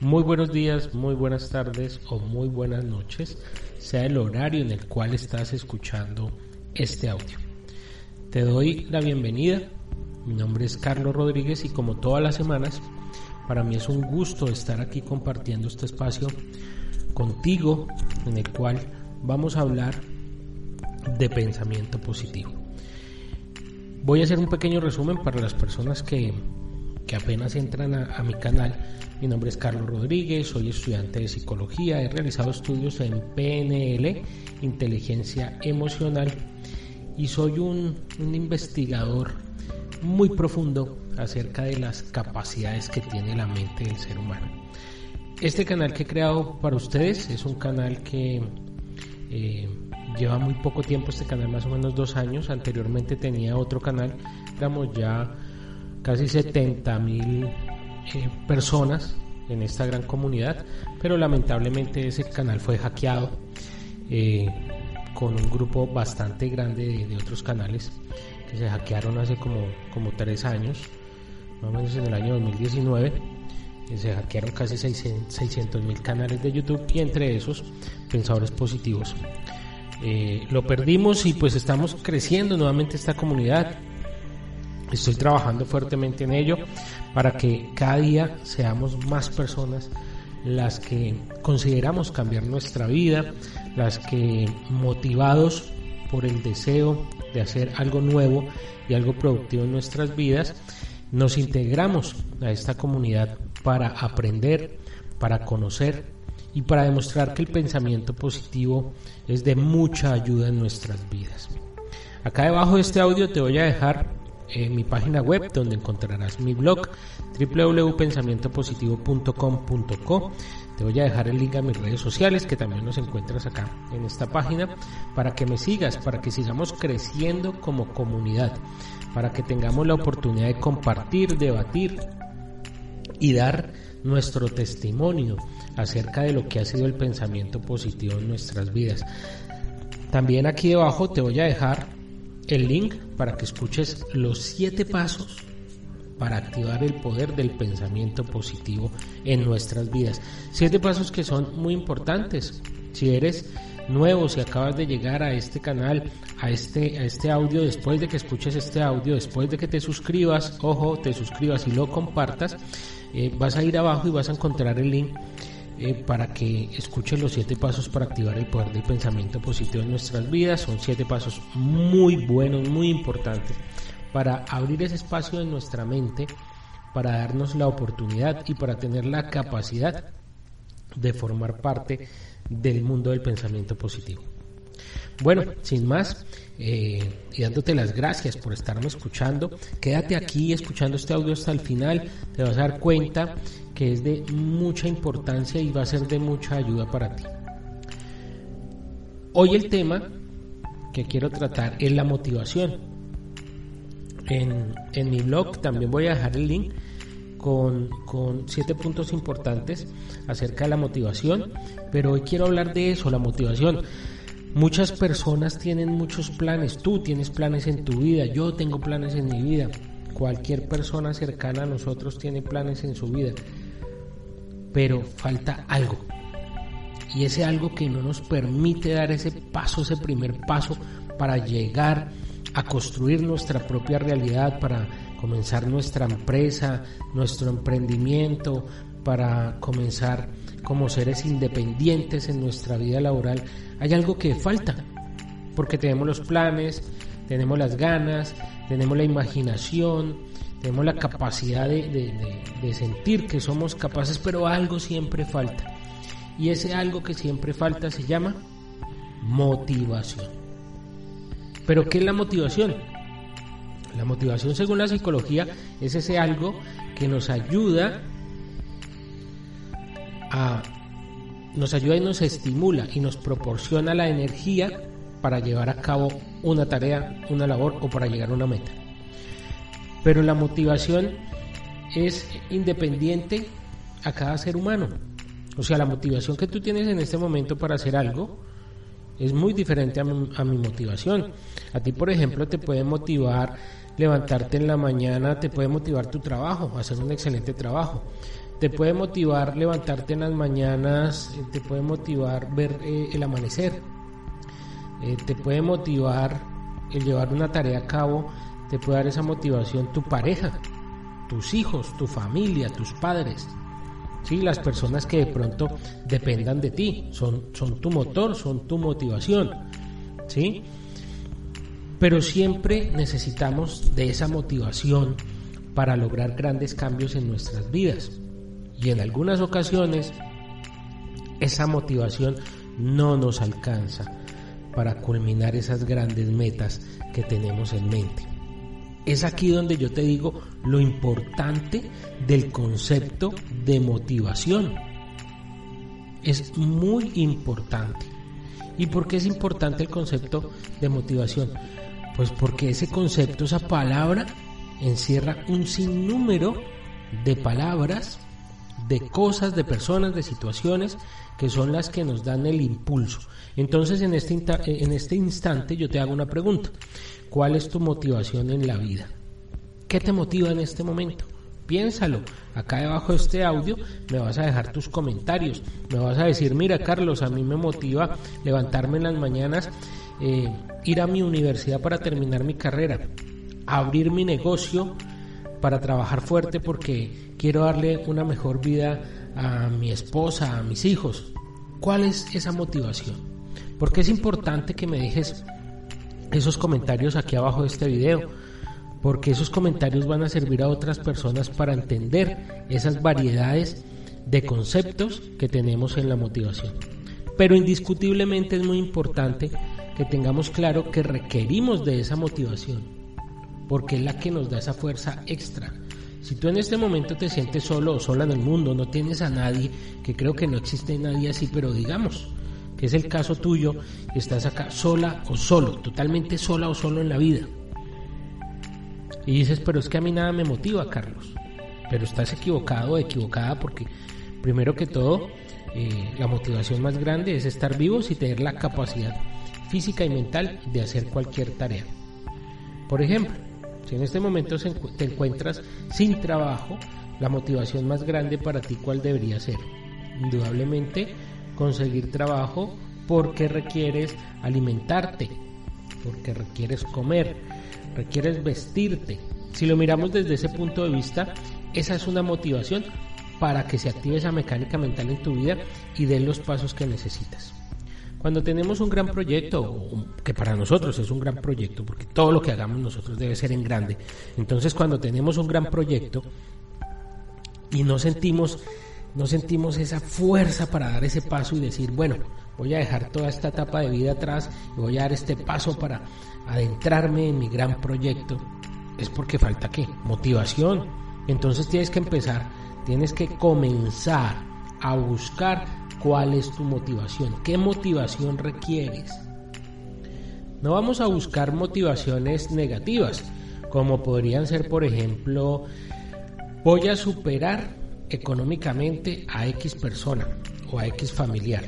Muy buenos días, muy buenas tardes o muy buenas noches, sea el horario en el cual estás escuchando este audio. Te doy la bienvenida, mi nombre es Carlos Rodríguez y como todas las semanas, para mí es un gusto estar aquí compartiendo este espacio contigo en el cual vamos a hablar de pensamiento positivo. Voy a hacer un pequeño resumen para las personas que, apenas entran a, mi canal. Mi nombre es Carlos Rodríguez, soy estudiante de psicología, he realizado estudios en PNL, inteligencia emocional, y soy un, investigador muy profundo acerca de las capacidades que tiene la mente del ser humano. Este canal que he creado para ustedes es un canal que eh, lleva muy poco tiempo, este canal más o menos dos años. Anteriormente tenía otro canal, éramos ya casi 70 mil eh, personas en esta gran comunidad, pero lamentablemente ese canal fue hackeado eh, con un grupo bastante grande de, de, otros canales que se hackearon hace como, como tres años, más o menos en el año 2019 se hackearon casi 600 mil canales de YouTube y entre esos pensadores positivos. Eh, lo perdimos y pues estamos creciendo nuevamente esta comunidad. Estoy trabajando fuertemente en ello para que cada día seamos más personas las que consideramos cambiar nuestra vida, las que motivados por el deseo de hacer algo nuevo y algo productivo en nuestras vidas, nos integramos a esta comunidad para aprender, para conocer y para demostrar que el pensamiento positivo es de mucha ayuda en nuestras vidas. Acá debajo de este audio te voy a dejar eh, mi página web donde encontrarás mi blog www.pensamientopositivo.com.co te voy a dejar el link a mis redes sociales que también nos encuentras acá en esta página para que me sigas, para que sigamos creciendo como comunidad, para que tengamos la oportunidad de compartir, debatir y dar nuestro testimonio acerca de lo que ha sido el pensamiento positivo en nuestras vidas. También aquí debajo te voy a dejar el link para que escuches los siete pasos para activar el poder del pensamiento positivo en nuestras vidas. Siete pasos que son muy importantes. Si eres nuevo, si acabas de llegar a este canal, a este, a este audio, después de que escuches este audio, después de que te suscribas, ojo, te suscribas y lo compartas, eh, vas a ir abajo y vas a encontrar el link eh, para que escuches los siete pasos para activar el poder del pensamiento positivo en nuestras vidas. Son siete pasos muy buenos, muy importantes para abrir ese espacio en nuestra mente, para darnos la oportunidad y para tener la capacidad de formar parte del mundo del pensamiento positivo. Bueno, sin más, eh, y dándote las gracias por estarme escuchando, quédate aquí escuchando este audio hasta el final, te vas a dar cuenta que es de mucha importancia y va a ser de mucha ayuda para ti. Hoy el tema que quiero tratar es la motivación. En, en mi blog también voy a dejar el link con, con, siete puntos importantes acerca de la motivación, pero hoy quiero hablar de eso, la motivación. Muchas personas tienen muchos planes, tú tienes planes en tu vida, yo tengo planes en mi vida, cualquier persona cercana a nosotros tiene planes en su vida, pero falta algo. Y ese algo que no nos permite dar ese paso, ese primer paso para llegar a construir nuestra propia realidad, para comenzar nuestra empresa, nuestro emprendimiento, para comenzar como seres independientes en nuestra vida laboral, hay algo que falta, porque tenemos los planes, tenemos las ganas, tenemos la imaginación, tenemos la capacidad de, sentir que somos capaces, pero algo siempre falta. Y ese algo que siempre falta se llama motivación. ¿Pero qué es la motivación? La motivación según la psicología es ese algo que nos ayuda nos ayuda y nos estimula y nos proporciona la energía para llevar a cabo una tarea, una labor o para llegar a una meta. Pero la motivación es independiente a cada ser humano. O sea, la motivación que tú tienes en este momento para hacer algo es muy diferente a mi, motivación. A ti, por ejemplo, te puede motivar levantarte en la mañana, te puede motivar tu trabajo, hacer un excelente trabajo te puede motivar levantarte en las mañanas, te puede motivar ver eh, el amanecer, eh, te puede motivar el llevar una tarea a cabo, te puede dar esa motivación tu pareja, tus hijos, tu familia, tus padres. ¿sí? Las personas que de pronto dependan de ti, son, son tu motor, son tu motivación. ¿sí? Pero siempre necesitamos de esa motivación para lograr grandes cambios en nuestras vidas. Y en algunas ocasiones esa motivación no nos alcanza para culminar esas grandes metas que tenemos en mente. Es aquí donde yo te digo lo importante del concepto de motivación. Es muy importante. ¿Y por qué es importante el concepto de motivación? Pues porque ese concepto, esa palabra, encierra un sinnúmero de palabras, de cosas, de personas, de situaciones que son las que nos dan el impulso. Entonces en este, en este instante yo te hago una pregunta. ¿Cuál es tu motivación en la vida? ¿Qué te motiva en este momento? Piénsalo. Acá debajo de este audio me vas a dejar tus comentarios. Me vas a decir, mira Carlos, a mí me motiva levantarme en las mañanas, eh, ir a mi universidad para terminar mi carrera, abrir mi negocio para trabajar fuerte porque quiero darle una mejor vida a mi esposa, a mis hijos. ¿Cuál es esa motivación? Porque es importante que me dejes esos comentarios aquí abajo de este video, porque esos comentarios van a servir a otras personas para entender esas variedades de conceptos que tenemos en la motivación. Pero indiscutiblemente es muy importante que tengamos claro que requerimos de esa motivación, porque es la que nos da esa fuerza extra si tú en este momento te sientes solo o sola en el mundo, no tienes a nadie, que creo que no existe nadie así, pero digamos que es el caso tuyo, estás acá sola o solo, totalmente sola o solo en la vida. Y dices, pero es que a mí nada me motiva, Carlos. Pero estás equivocado o equivocada porque, primero que todo, eh, la motivación más grande es estar vivos y tener la capacidad física y mental de hacer cualquier tarea. Por ejemplo, si en este momento te encuentras sin trabajo, la motivación más grande para ti, ¿cuál debería ser? Indudablemente conseguir trabajo porque requieres alimentarte, porque requieres comer, requieres vestirte. Si lo miramos desde ese punto de vista, esa es una motivación para que se active esa mecánica mental en tu vida y den los pasos que necesitas. Cuando tenemos un gran proyecto, que para nosotros es un gran proyecto, porque todo lo que hagamos nosotros debe ser en grande, entonces cuando tenemos un gran proyecto y no sentimos, no sentimos esa fuerza para dar ese paso y decir, bueno, voy a dejar toda esta etapa de vida atrás y voy a dar este paso para adentrarme en mi gran proyecto, es porque falta qué? Motivación. Entonces tienes que empezar, tienes que comenzar a buscar cuál es tu motivación, qué motivación requieres. No vamos a buscar motivaciones negativas, como podrían ser, por ejemplo, voy a superar económicamente a X persona o a X familiar.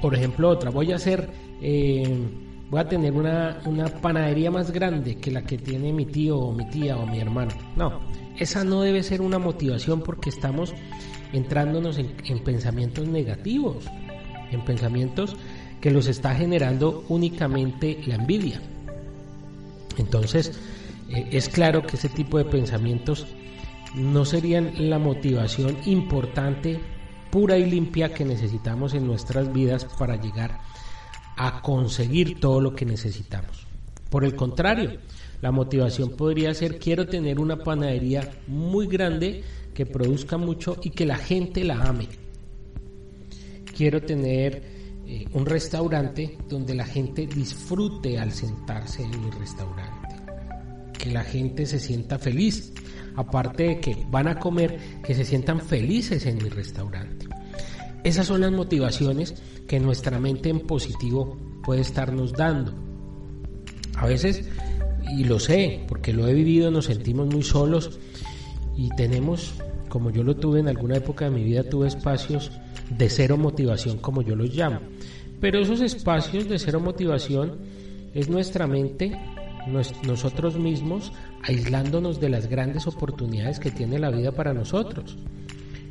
Por ejemplo, otra, voy a hacer, eh, voy a tener una, una panadería más grande que la que tiene mi tío o mi tía o mi hermano. No, esa no debe ser una motivación porque estamos entrándonos en, pensamientos negativos, en pensamientos que los está generando únicamente la envidia. Entonces, eh, es claro que ese tipo de pensamientos no serían la motivación importante, pura y limpia que necesitamos en nuestras vidas para llegar a conseguir todo lo que necesitamos. Por el contrario, la motivación podría ser quiero tener una panadería muy grande que produzca mucho y que la gente la ame. Quiero tener eh, un restaurante donde la gente disfrute al sentarse en mi restaurante. Que la gente se sienta feliz. Aparte de que van a comer, que se sientan felices en mi restaurante. Esas son las motivaciones que nuestra mente en positivo puede estarnos dando. A veces, y lo sé, porque lo he vivido, nos sentimos muy solos y tenemos, como yo lo tuve en alguna época de mi vida, tuve espacios de cero motivación, como yo los llamo. Pero esos espacios de cero motivación es nuestra mente nosotros mismos aislándonos de las grandes oportunidades que tiene la vida para nosotros.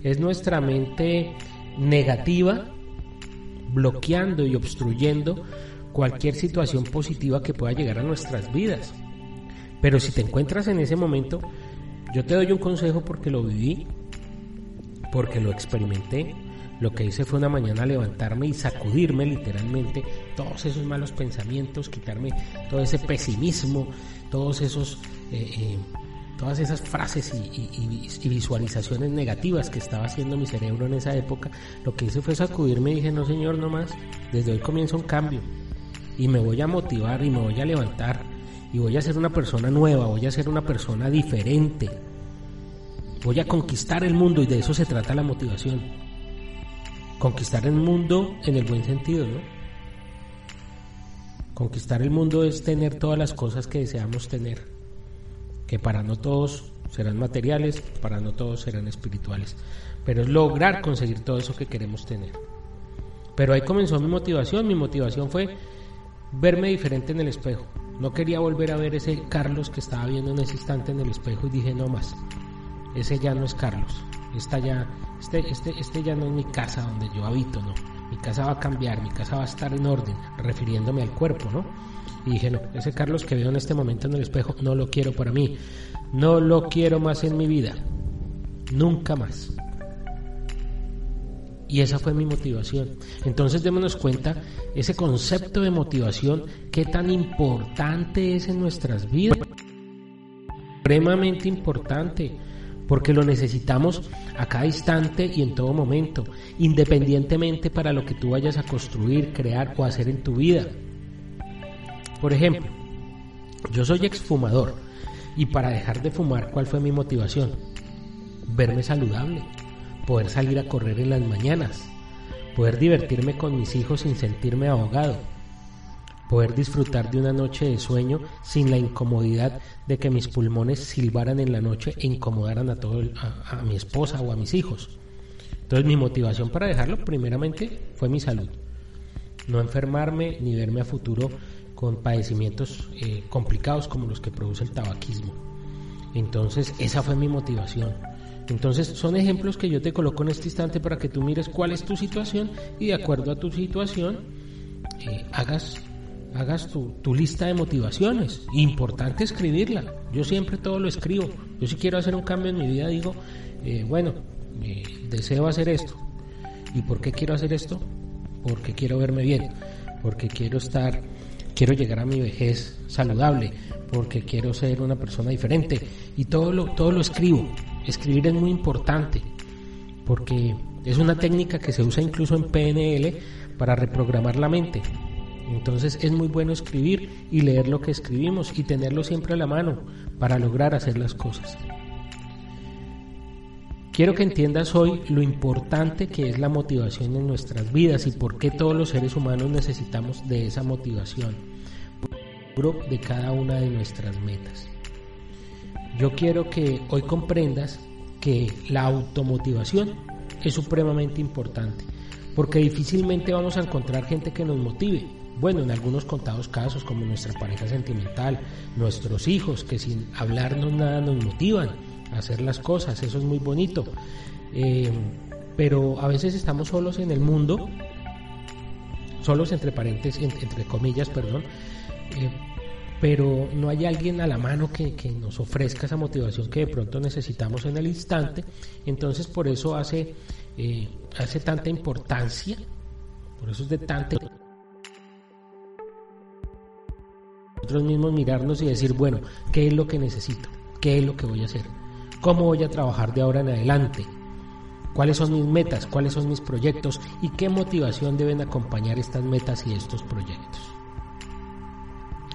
Es nuestra mente negativa bloqueando y obstruyendo cualquier situación positiva que pueda llegar a nuestras vidas. Pero si te encuentras en ese momento, yo te doy un consejo porque lo viví, porque lo experimenté. Lo que hice fue una mañana levantarme y sacudirme literalmente todos esos malos pensamientos, quitarme todo ese pesimismo, todos esos, eh, eh, todas esas frases y, visualizaciones negativas que estaba haciendo mi cerebro en esa época. Lo que hice fue sacudirme y dije, no señor, no más, desde hoy comienza un cambio y me voy a motivar y me voy a levantar y voy a ser una persona nueva, voy a ser una persona diferente. Voy a conquistar el mundo y de eso se trata la motivación. Conquistar el mundo en el buen sentido, ¿no? Conquistar el mundo es tener todas las cosas que deseamos tener, que para no todos serán materiales, para no todos serán espirituales, pero es lograr conseguir todo eso que queremos tener. Pero ahí comenzó mi motivación, mi motivación fue verme diferente en el espejo. No quería volver a ver ese Carlos que estaba viendo en ese instante en el espejo y dije no más. Ese ya no es Carlos. Esta ya, este, este, este ya no es mi casa donde yo habito, no. Mi casa va a cambiar, mi casa va a estar en orden, refiriéndome al cuerpo, ¿no? Y dije, no, ese Carlos que veo en este momento en el espejo, no lo quiero para mí. No lo quiero más en mi vida. Nunca más. Y esa fue mi motivación. Entonces démonos cuenta ese concepto de motivación, qué tan importante es en nuestras vidas. Supremamente importante, porque lo necesitamos a cada instante y en todo momento, independientemente para lo que tú vayas a construir, crear o hacer en tu vida. Por ejemplo, yo soy exfumador y para dejar de fumar, ¿cuál fue mi motivación? Verme saludable poder salir a correr en las mañanas, poder divertirme con mis hijos sin sentirme ahogado, poder disfrutar de una noche de sueño sin la incomodidad de que mis pulmones silbaran en la noche e incomodaran a, todo a, mi esposa o a mis hijos. Entonces mi motivación para dejarlo primeramente fue mi salud. No enfermarme ni verme a futuro con padecimientos eh, complicados como los que produce el tabaquismo. Entonces esa fue mi motivación. Entonces son ejemplos que yo te coloco en este instante para que tú mires cuál es tu situación y de acuerdo a tu situación eh, hagas, hagas tu, lista de motivaciones. Importante escribirla. Yo siempre todo lo escribo. Yo si quiero hacer un cambio en mi vida digo, eh, bueno, eh, deseo hacer esto. ¿Y por qué quiero hacer esto? Porque quiero verme bien, porque quiero estar, quiero llegar a mi vejez saludable, porque quiero ser una persona diferente. Y todo lo, todo lo escribo. Escribir es muy importante porque es una técnica que se usa incluso en PNL para reprogramar la mente. Entonces es muy bueno escribir y leer lo que escribimos y tenerlo siempre a la mano para lograr hacer las cosas. Quiero que entiendas hoy lo importante que es la motivación en nuestras vidas y por qué todos los seres humanos necesitamos de esa motivación de cada una de nuestras metas. Yo quiero que hoy comprendas que la automotivación es supremamente importante, porque difícilmente vamos a encontrar gente que nos motive. Bueno, en algunos contados casos, como nuestra pareja sentimental, nuestros hijos, que sin hablarnos nada nos motivan a hacer las cosas, eso es muy bonito. Eh, pero a veces estamos solos en el mundo, solos entre paréntesis, entre, comillas, perdón, eh, pero no hay alguien a la mano que, nos ofrezca esa motivación que de pronto necesitamos en el instante. Entonces por eso hace, eh, hace tanta importancia, por eso es de tanta nosotros mismos mirarnos y decir, bueno, ¿qué es lo que necesito? ¿Qué es lo que voy a hacer? ¿Cómo voy a trabajar de ahora en adelante? ¿Cuáles son mis metas? ¿Cuáles son mis proyectos? ¿Y qué motivación deben acompañar estas metas y estos proyectos?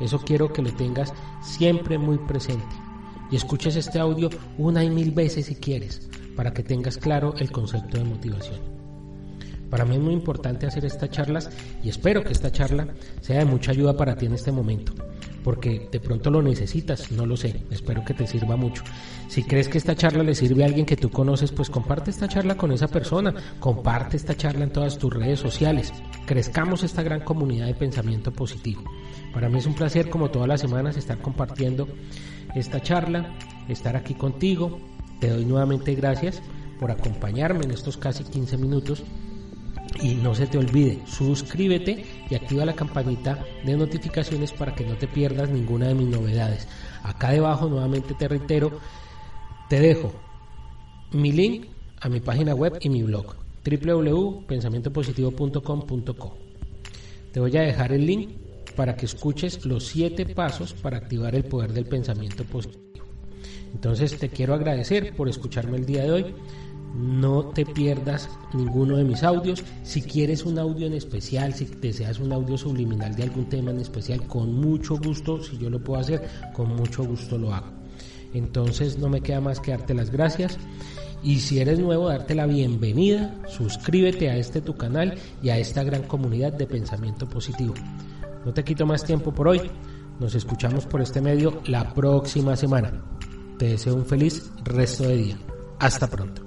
Eso quiero que lo tengas siempre muy presente. Y escuches este audio una y mil veces si quieres, para que tengas claro el concepto de motivación. Para mí es muy importante hacer estas charlas y espero que esta charla sea de mucha ayuda para ti en este momento, porque de pronto lo necesitas, no lo sé, espero que te sirva mucho. Si crees que esta charla le sirve a alguien que tú conoces, pues comparte esta charla con esa persona, comparte esta charla en todas tus redes sociales. crezcamos esta gran comunidad de pensamiento positivo. Para mí es un placer como todas las semanas estar compartiendo esta charla, estar aquí contigo. Te doy nuevamente gracias por acompañarme en estos casi 15 minutos y no se te olvide, suscríbete y activa la campanita de notificaciones para que no te pierdas ninguna de mis novedades. Acá debajo nuevamente te reitero, te dejo mi link a mi página web y mi blog www.pensamientopositivo.com.co. Te voy a dejar el link para que escuches los siete pasos para activar el poder del pensamiento positivo. Entonces te quiero agradecer por escucharme el día de hoy. No te pierdas ninguno de mis audios. Si quieres un audio en especial, si deseas un audio subliminal de algún tema en especial, con mucho gusto, si yo lo puedo hacer, con mucho gusto lo hago. Entonces no me queda más que darte las gracias y si eres nuevo, darte la bienvenida, suscríbete a este tu canal y a esta gran comunidad de pensamiento positivo. No te quito más tiempo por hoy, nos escuchamos por este medio la próxima semana. Te deseo un feliz resto de día. Hasta pronto.